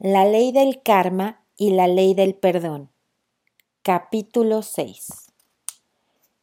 La ley del karma y la ley del perdón. Capítulo 6.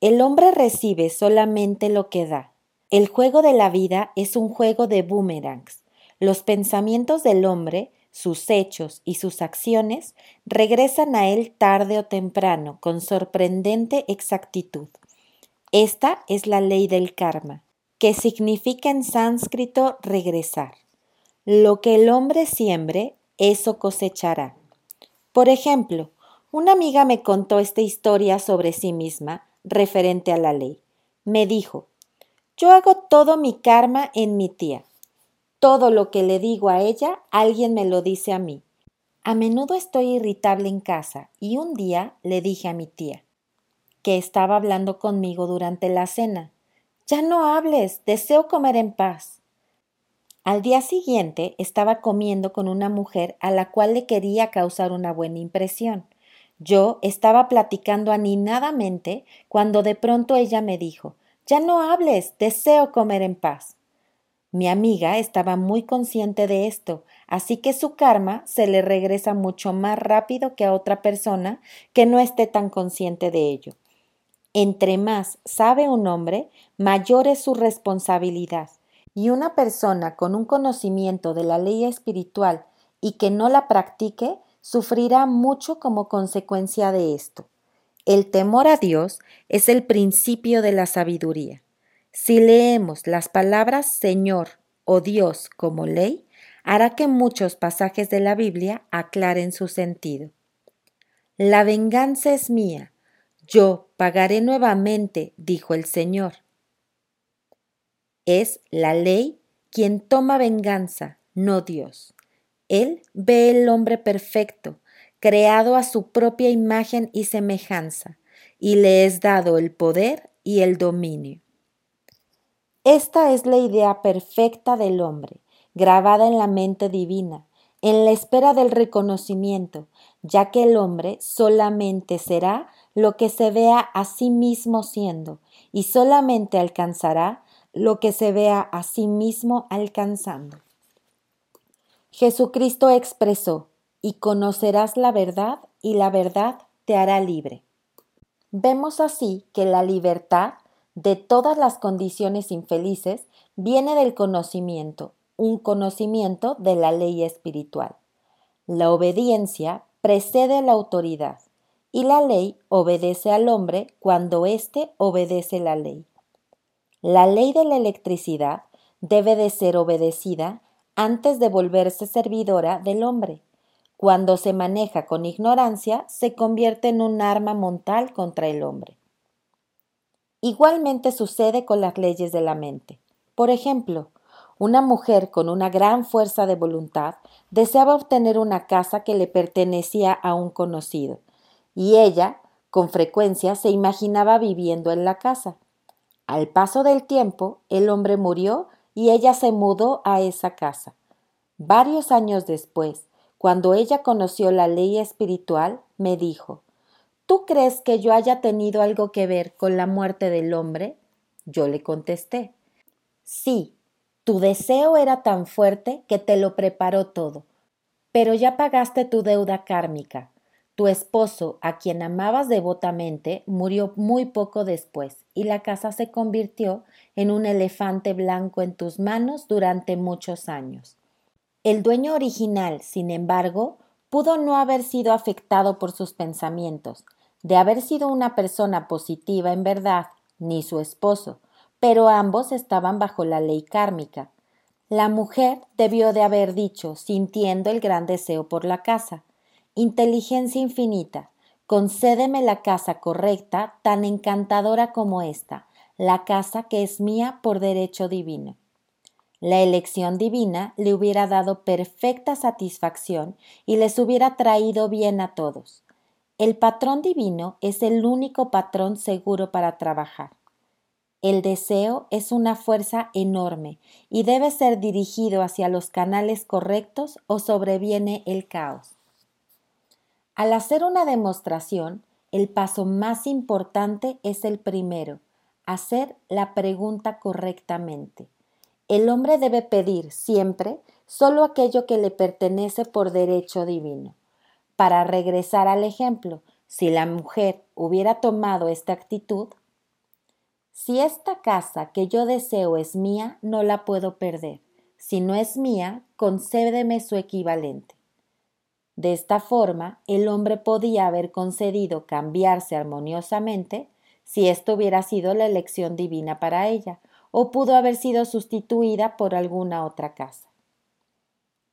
El hombre recibe solamente lo que da. El juego de la vida es un juego de boomerangs. Los pensamientos del hombre, sus hechos y sus acciones regresan a él tarde o temprano con sorprendente exactitud. Esta es la ley del karma, que significa en sánscrito regresar. Lo que el hombre siembre, eso cosechará. Por ejemplo, una amiga me contó esta historia sobre sí misma referente a la ley. Me dijo, yo hago todo mi karma en mi tía. Todo lo que le digo a ella, alguien me lo dice a mí. A menudo estoy irritable en casa y un día le dije a mi tía, que estaba hablando conmigo durante la cena, ya no hables, deseo comer en paz. Al día siguiente estaba comiendo con una mujer a la cual le quería causar una buena impresión. Yo estaba platicando aninadamente cuando de pronto ella me dijo Ya no hables, deseo comer en paz. Mi amiga estaba muy consciente de esto, así que su karma se le regresa mucho más rápido que a otra persona que no esté tan consciente de ello. Entre más sabe un hombre, mayor es su responsabilidad y una persona con un conocimiento de la ley espiritual y que no la practique, sufrirá mucho como consecuencia de esto. El temor a Dios es el principio de la sabiduría. Si leemos las palabras Señor o Dios como ley, hará que muchos pasajes de la Biblia aclaren su sentido. La venganza es mía, yo pagaré nuevamente, dijo el Señor. Es la ley quien toma venganza, no Dios. Él ve el hombre perfecto, creado a su propia imagen y semejanza, y le es dado el poder y el dominio. Esta es la idea perfecta del hombre, grabada en la mente divina, en la espera del reconocimiento, ya que el hombre solamente será lo que se vea a sí mismo siendo, y solamente alcanzará lo que se vea a sí mismo alcanzando. Jesucristo expresó, y conocerás la verdad, y la verdad te hará libre. Vemos así que la libertad de todas las condiciones infelices viene del conocimiento, un conocimiento de la ley espiritual. La obediencia precede la autoridad, y la ley obedece al hombre cuando éste obedece la ley. La ley de la electricidad debe de ser obedecida antes de volverse servidora del hombre. Cuando se maneja con ignorancia, se convierte en un arma montal contra el hombre. Igualmente sucede con las leyes de la mente. Por ejemplo, una mujer con una gran fuerza de voluntad deseaba obtener una casa que le pertenecía a un conocido, y ella, con frecuencia, se imaginaba viviendo en la casa. Al paso del tiempo, el hombre murió y ella se mudó a esa casa. Varios años después, cuando ella conoció la ley espiritual, me dijo ¿Tú crees que yo haya tenido algo que ver con la muerte del hombre? Yo le contesté Sí, tu deseo era tan fuerte que te lo preparó todo, pero ya pagaste tu deuda kármica. Tu esposo, a quien amabas devotamente, murió muy poco después, y la casa se convirtió en un elefante blanco en tus manos durante muchos años. El dueño original, sin embargo, pudo no haber sido afectado por sus pensamientos, de haber sido una persona positiva en verdad, ni su esposo, pero ambos estaban bajo la ley kármica. La mujer debió de haber dicho, sintiendo el gran deseo por la casa, Inteligencia infinita, concédeme la casa correcta, tan encantadora como esta, la casa que es mía por derecho divino. La elección divina le hubiera dado perfecta satisfacción y les hubiera traído bien a todos. El patrón divino es el único patrón seguro para trabajar. El deseo es una fuerza enorme y debe ser dirigido hacia los canales correctos o sobreviene el caos. Al hacer una demostración, el paso más importante es el primero, hacer la pregunta correctamente. El hombre debe pedir siempre solo aquello que le pertenece por derecho divino. Para regresar al ejemplo, si la mujer hubiera tomado esta actitud, si esta casa que yo deseo es mía, no la puedo perder. Si no es mía, concédeme su equivalente. De esta forma, el hombre podía haber concedido cambiarse armoniosamente si esto hubiera sido la elección divina para ella, o pudo haber sido sustituida por alguna otra casa.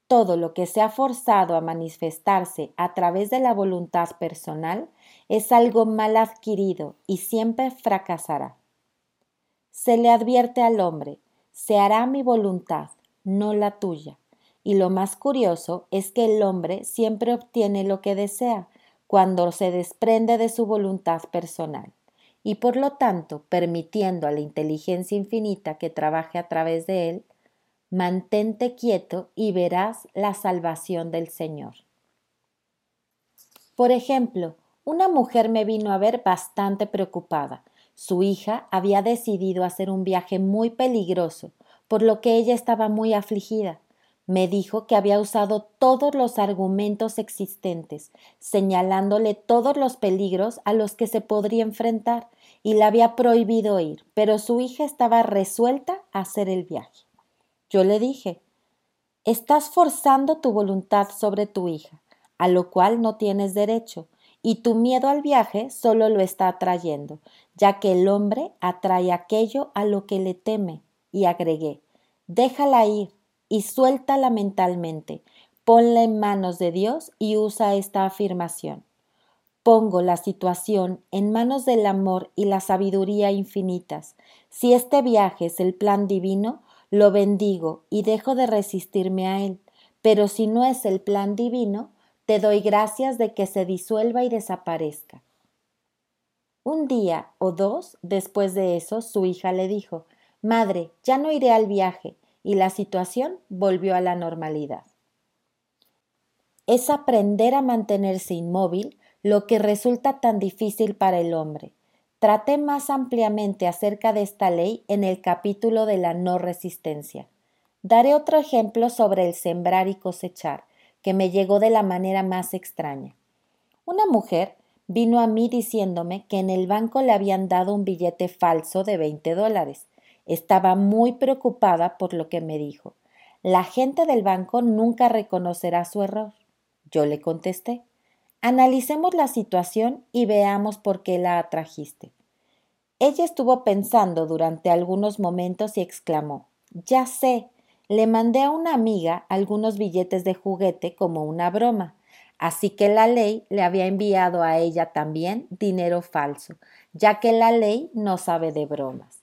Todo lo que se ha forzado a manifestarse a través de la voluntad personal es algo mal adquirido y siempre fracasará. Se le advierte al hombre, se hará mi voluntad, no la tuya. Y lo más curioso es que el hombre siempre obtiene lo que desea cuando se desprende de su voluntad personal y por lo tanto permitiendo a la inteligencia infinita que trabaje a través de él, mantente quieto y verás la salvación del Señor. Por ejemplo, una mujer me vino a ver bastante preocupada. Su hija había decidido hacer un viaje muy peligroso, por lo que ella estaba muy afligida. Me dijo que había usado todos los argumentos existentes, señalándole todos los peligros a los que se podría enfrentar, y le había prohibido ir, pero su hija estaba resuelta a hacer el viaje. Yo le dije Estás forzando tu voluntad sobre tu hija, a lo cual no tienes derecho, y tu miedo al viaje solo lo está atrayendo, ya que el hombre atrae aquello a lo que le teme. Y agregué Déjala ir, y suéltala mentalmente. Ponla en manos de Dios y usa esta afirmación. Pongo la situación en manos del amor y la sabiduría infinitas. Si este viaje es el plan divino, lo bendigo y dejo de resistirme a él. Pero si no es el plan divino, te doy gracias de que se disuelva y desaparezca. Un día o dos después de eso, su hija le dijo Madre, ya no iré al viaje, y la situación volvió a la normalidad. Es aprender a mantenerse inmóvil lo que resulta tan difícil para el hombre. Traté más ampliamente acerca de esta ley en el capítulo de la no resistencia. Daré otro ejemplo sobre el sembrar y cosechar, que me llegó de la manera más extraña. Una mujer vino a mí diciéndome que en el banco le habían dado un billete falso de veinte dólares estaba muy preocupada por lo que me dijo. La gente del banco nunca reconocerá su error. Yo le contesté. Analicemos la situación y veamos por qué la atrajiste. Ella estuvo pensando durante algunos momentos y exclamó Ya sé, le mandé a una amiga algunos billetes de juguete como una broma, así que la ley le había enviado a ella también dinero falso, ya que la ley no sabe de bromas.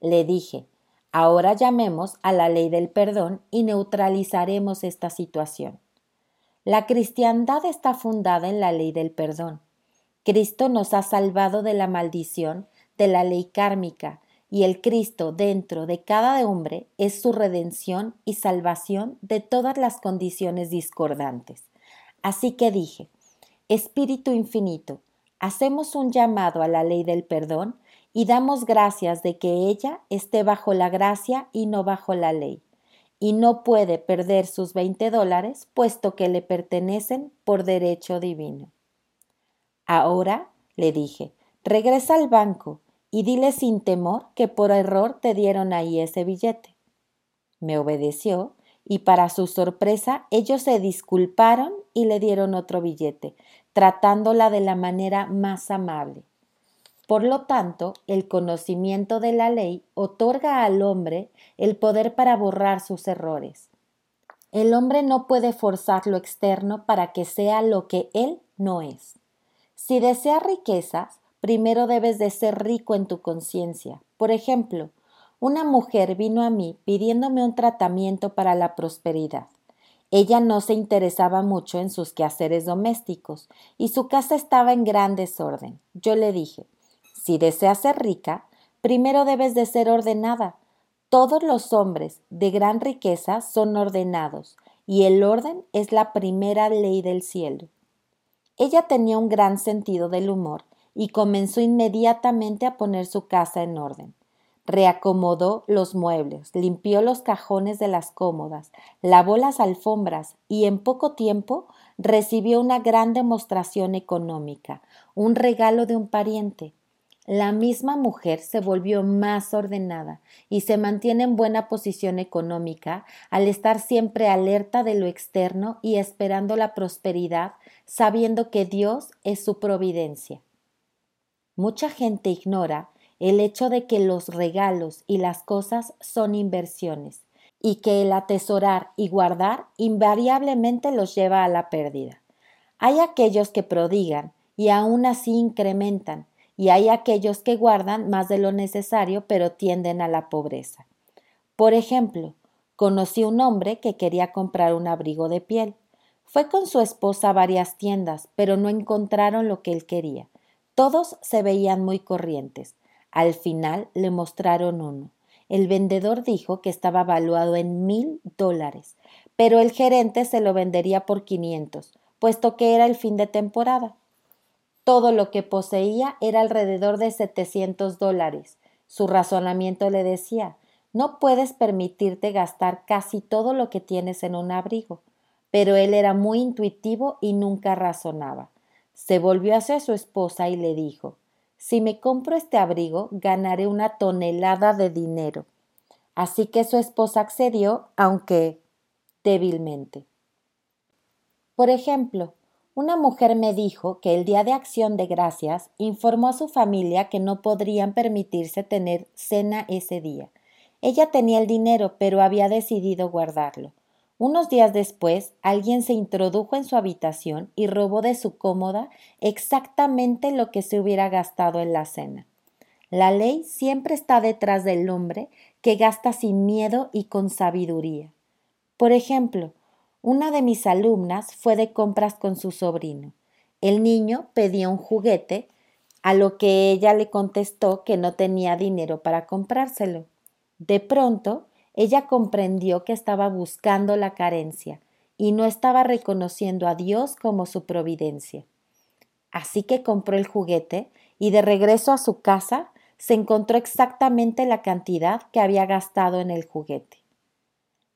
Le dije, ahora llamemos a la ley del perdón y neutralizaremos esta situación. La cristiandad está fundada en la ley del perdón. Cristo nos ha salvado de la maldición de la ley kármica y el Cristo dentro de cada hombre es su redención y salvación de todas las condiciones discordantes. Así que dije, Espíritu infinito, hacemos un llamado a la ley del perdón y damos gracias de que ella esté bajo la gracia y no bajo la ley, y no puede perder sus 20 dólares puesto que le pertenecen por derecho divino. Ahora, le dije, regresa al banco y dile sin temor que por error te dieron ahí ese billete. Me obedeció y para su sorpresa ellos se disculparon y le dieron otro billete, tratándola de la manera más amable. Por lo tanto, el conocimiento de la ley otorga al hombre el poder para borrar sus errores. El hombre no puede forzar lo externo para que sea lo que él no es. Si deseas riquezas, primero debes de ser rico en tu conciencia. Por ejemplo, una mujer vino a mí pidiéndome un tratamiento para la prosperidad. Ella no se interesaba mucho en sus quehaceres domésticos y su casa estaba en gran desorden. Yo le dije, si deseas ser rica, primero debes de ser ordenada. Todos los hombres de gran riqueza son ordenados, y el orden es la primera ley del cielo. Ella tenía un gran sentido del humor y comenzó inmediatamente a poner su casa en orden. reacomodó los muebles, limpió los cajones de las cómodas, lavó las alfombras y en poco tiempo recibió una gran demostración económica, un regalo de un pariente. La misma mujer se volvió más ordenada y se mantiene en buena posición económica al estar siempre alerta de lo externo y esperando la prosperidad, sabiendo que Dios es su providencia. Mucha gente ignora el hecho de que los regalos y las cosas son inversiones y que el atesorar y guardar invariablemente los lleva a la pérdida. Hay aquellos que prodigan y aún así incrementan, y hay aquellos que guardan más de lo necesario pero tienden a la pobreza. Por ejemplo, conocí un hombre que quería comprar un abrigo de piel. Fue con su esposa a varias tiendas, pero no encontraron lo que él quería. Todos se veían muy corrientes. Al final le mostraron uno. El vendedor dijo que estaba valuado en mil dólares, pero el gerente se lo vendería por quinientos, puesto que era el fin de temporada. Todo lo que poseía era alrededor de setecientos dólares. Su razonamiento le decía no puedes permitirte gastar casi todo lo que tienes en un abrigo. Pero él era muy intuitivo y nunca razonaba. Se volvió hacia su esposa y le dijo si me compro este abrigo, ganaré una tonelada de dinero. Así que su esposa accedió, aunque débilmente. Por ejemplo, una mujer me dijo que el día de acción de gracias informó a su familia que no podrían permitirse tener cena ese día. Ella tenía el dinero, pero había decidido guardarlo. Unos días después, alguien se introdujo en su habitación y robó de su cómoda exactamente lo que se hubiera gastado en la cena. La ley siempre está detrás del hombre que gasta sin miedo y con sabiduría. Por ejemplo, una de mis alumnas fue de compras con su sobrino. El niño pedía un juguete, a lo que ella le contestó que no tenía dinero para comprárselo. De pronto, ella comprendió que estaba buscando la carencia y no estaba reconociendo a Dios como su providencia. Así que compró el juguete y de regreso a su casa se encontró exactamente la cantidad que había gastado en el juguete.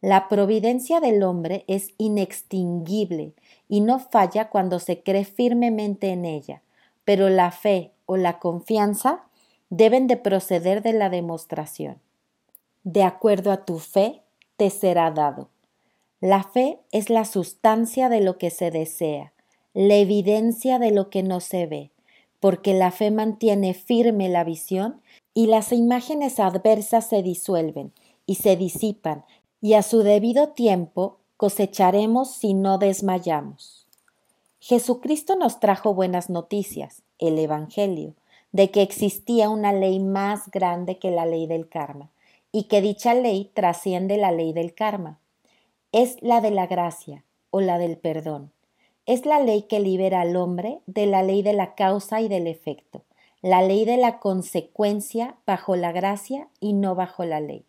La providencia del hombre es inextinguible y no falla cuando se cree firmemente en ella, pero la fe o la confianza deben de proceder de la demostración de acuerdo a tu fe, te será dado. La fe es la sustancia de lo que se desea, la evidencia de lo que no se ve, porque la fe mantiene firme la visión y las imágenes adversas se disuelven y se disipan, y a su debido tiempo cosecharemos si no desmayamos. Jesucristo nos trajo buenas noticias, el Evangelio, de que existía una ley más grande que la ley del karma y que dicha ley trasciende la ley del karma. Es la de la gracia o la del perdón. Es la ley que libera al hombre de la ley de la causa y del efecto, la ley de la consecuencia bajo la gracia y no bajo la ley.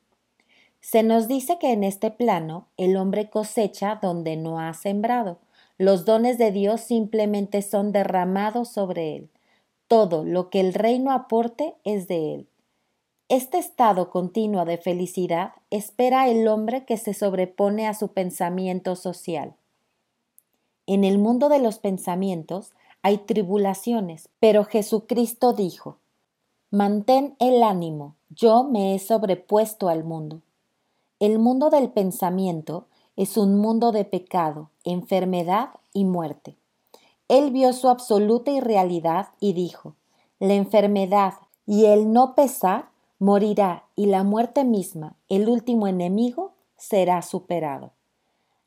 Se nos dice que en este plano el hombre cosecha donde no ha sembrado. Los dones de Dios simplemente son derramados sobre él. Todo lo que el reino aporte es de él. Este estado continuo de felicidad espera el hombre que se sobrepone a su pensamiento social. En el mundo de los pensamientos hay tribulaciones, pero Jesucristo dijo, Mantén el ánimo, yo me he sobrepuesto al mundo. El mundo del pensamiento es un mundo de pecado, enfermedad y muerte. Él vio su absoluta irrealidad y dijo, la enfermedad y el no pesar morirá y la muerte misma, el último enemigo, será superado.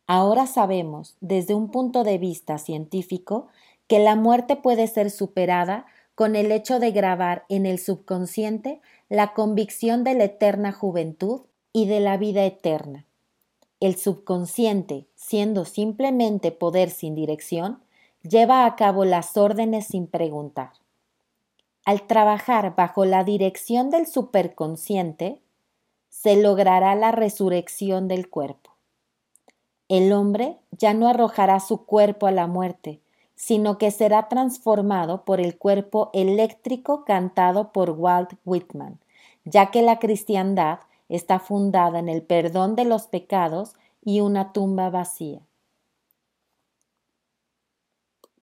Ahora sabemos, desde un punto de vista científico, que la muerte puede ser superada con el hecho de grabar en el subconsciente la convicción de la eterna juventud y de la vida eterna. El subconsciente, siendo simplemente poder sin dirección, lleva a cabo las órdenes sin preguntar al trabajar bajo la dirección del superconsciente, se logrará la resurrección del cuerpo. El hombre ya no arrojará su cuerpo a la muerte, sino que será transformado por el cuerpo eléctrico cantado por Walt Whitman, ya que la cristiandad está fundada en el perdón de los pecados y una tumba vacía.